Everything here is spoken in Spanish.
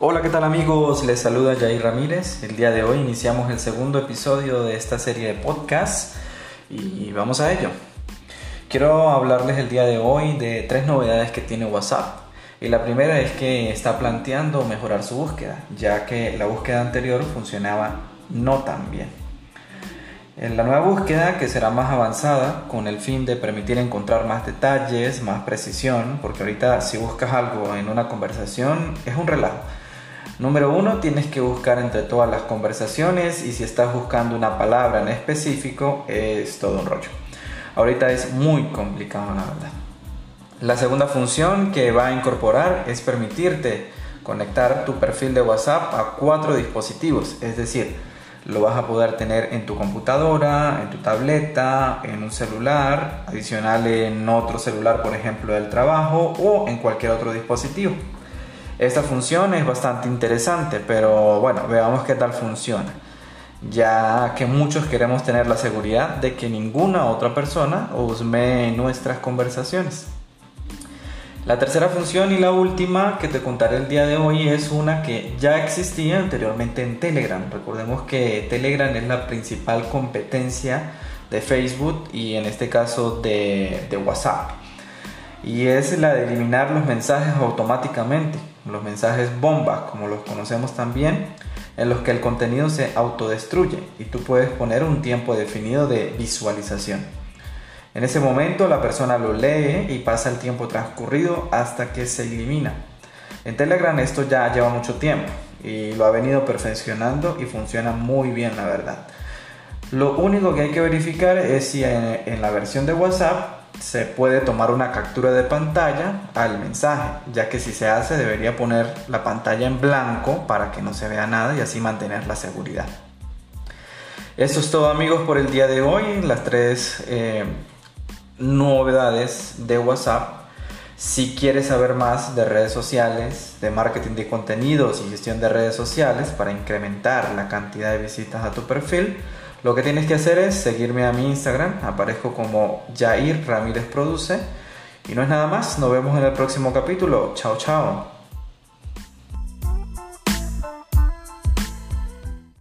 Hola, ¿qué tal amigos? Les saluda Jair Ramírez. El día de hoy iniciamos el segundo episodio de esta serie de podcasts y vamos a ello. Quiero hablarles el día de hoy de tres novedades que tiene WhatsApp. Y la primera es que está planteando mejorar su búsqueda, ya que la búsqueda anterior funcionaba no tan bien. En la nueva búsqueda, que será más avanzada, con el fin de permitir encontrar más detalles, más precisión, porque ahorita si buscas algo en una conversación es un relajo Número uno, tienes que buscar entre todas las conversaciones y si estás buscando una palabra en específico es todo un rollo. Ahorita es muy complicado la verdad. La segunda función que va a incorporar es permitirte conectar tu perfil de WhatsApp a cuatro dispositivos, es decir, lo vas a poder tener en tu computadora, en tu tableta, en un celular, adicional en otro celular, por ejemplo, del trabajo o en cualquier otro dispositivo. Esta función es bastante interesante, pero bueno, veamos qué tal funciona. Ya que muchos queremos tener la seguridad de que ninguna otra persona husme nuestras conversaciones. La tercera función y la última que te contaré el día de hoy es una que ya existía anteriormente en Telegram. Recordemos que Telegram es la principal competencia de Facebook y en este caso de WhatsApp. Y es la de eliminar los mensajes automáticamente los mensajes bombas, como los conocemos también, en los que el contenido se autodestruye y tú puedes poner un tiempo definido de visualización. En ese momento la persona lo lee y pasa el tiempo transcurrido hasta que se elimina. En Telegram esto ya lleva mucho tiempo y lo ha venido perfeccionando y funciona muy bien la verdad. Lo único que hay que verificar es si en, la versión de WhatsApp se puede tomar una captura de pantalla al mensaje, ya que si se hace debería poner la pantalla en blanco para que no se vea nada y así mantener la seguridad. Eso es todo amigos por el día de hoy, las tres eh, novedades de WhatsApp. Si quieres saber más de redes sociales, de marketing de contenidos y gestión de redes sociales para incrementar la cantidad de visitas a tu perfil, lo que tienes que hacer es seguirme a mi Instagram, aparezco como Jair Ramírez Produce. Y no es nada más, nos vemos en el próximo capítulo. Chao, chao.